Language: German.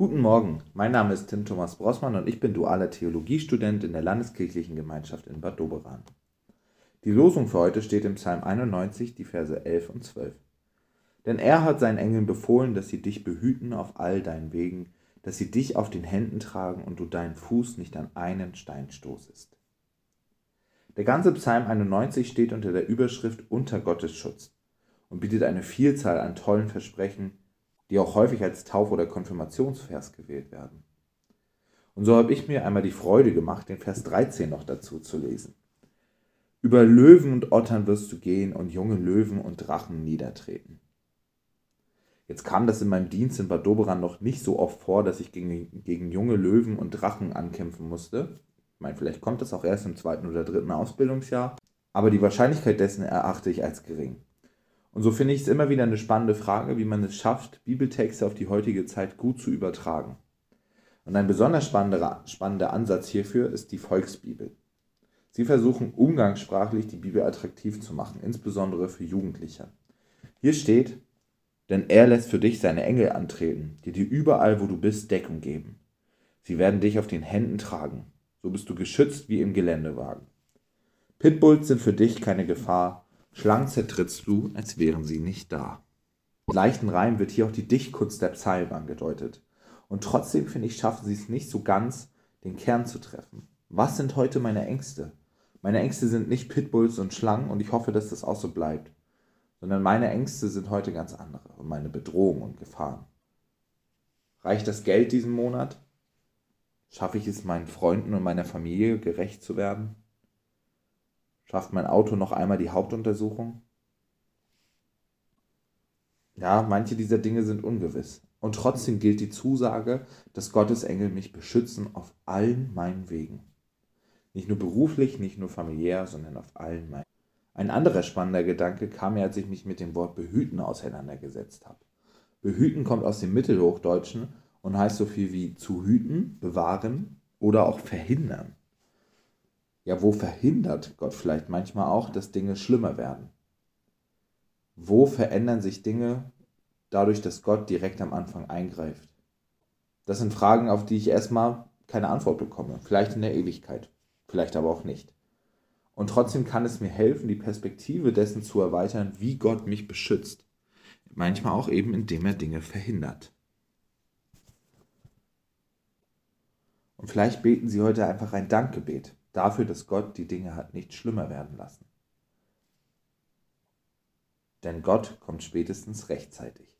Guten Morgen, mein Name ist Tim Thomas Brossmann und ich bin dualer Theologiestudent in der Landeskirchlichen Gemeinschaft in Bad Doberan. Die Losung für heute steht im Psalm 91, die Verse 11 und 12. Denn er hat seinen Engeln befohlen, dass sie dich behüten auf all deinen Wegen, dass sie dich auf den Händen tragen und du deinen Fuß nicht an einen Stein stoßest. Der ganze Psalm 91 steht unter der Überschrift Unter Gottes Schutz und bietet eine Vielzahl an tollen Versprechen, die auch häufig als Tauf- oder Konfirmationsvers gewählt werden. Und so habe ich mir einmal die Freude gemacht, den Vers 13 noch dazu zu lesen. Über Löwen und Ottern wirst du gehen und junge Löwen und Drachen niedertreten. Jetzt kam das in meinem Dienst in Bad Doberan noch nicht so oft vor, dass ich gegen, gegen junge Löwen und Drachen ankämpfen musste. Ich meine, vielleicht kommt das auch erst im zweiten oder dritten Ausbildungsjahr, aber die Wahrscheinlichkeit dessen erachte ich als gering. Und so finde ich es immer wieder eine spannende Frage, wie man es schafft, Bibeltexte auf die heutige Zeit gut zu übertragen. Und ein besonders spannender, spannender Ansatz hierfür ist die Volksbibel. Sie versuchen umgangssprachlich die Bibel attraktiv zu machen, insbesondere für Jugendliche. Hier steht, denn er lässt für dich seine Engel antreten, die dir überall, wo du bist, Deckung geben. Sie werden dich auf den Händen tragen, so bist du geschützt wie im Geländewagen. Pitbulls sind für dich keine Gefahr, Schlangen zertrittst du, als wären sie nicht da. Mit leichten Reim wird hier auch die Dichtkunst der Psalmen angedeutet. Und trotzdem, finde ich, schaffen sie es nicht so ganz, den Kern zu treffen. Was sind heute meine Ängste? Meine Ängste sind nicht Pitbulls und Schlangen und ich hoffe, dass das auch so bleibt. Sondern meine Ängste sind heute ganz andere und meine Bedrohungen und Gefahren. Reicht das Geld diesen Monat? Schaffe ich es, meinen Freunden und meiner Familie gerecht zu werden? Schafft mein Auto noch einmal die Hauptuntersuchung? Ja, manche dieser Dinge sind ungewiss. Und trotzdem gilt die Zusage, dass Gottes Engel mich beschützen auf allen meinen Wegen. Nicht nur beruflich, nicht nur familiär, sondern auf allen meinen. Ein anderer spannender Gedanke kam mir, als ich mich mit dem Wort behüten auseinandergesetzt habe. Behüten kommt aus dem Mittelhochdeutschen und heißt so viel wie zu hüten, bewahren oder auch verhindern. Ja, wo verhindert Gott vielleicht manchmal auch, dass Dinge schlimmer werden? Wo verändern sich Dinge dadurch, dass Gott direkt am Anfang eingreift? Das sind Fragen, auf die ich erstmal keine Antwort bekomme. Vielleicht in der Ewigkeit, vielleicht aber auch nicht. Und trotzdem kann es mir helfen, die Perspektive dessen zu erweitern, wie Gott mich beschützt. Manchmal auch eben, indem er Dinge verhindert. Und vielleicht beten Sie heute einfach ein Dankgebet dafür, dass Gott die Dinge hat nicht schlimmer werden lassen. Denn Gott kommt spätestens rechtzeitig.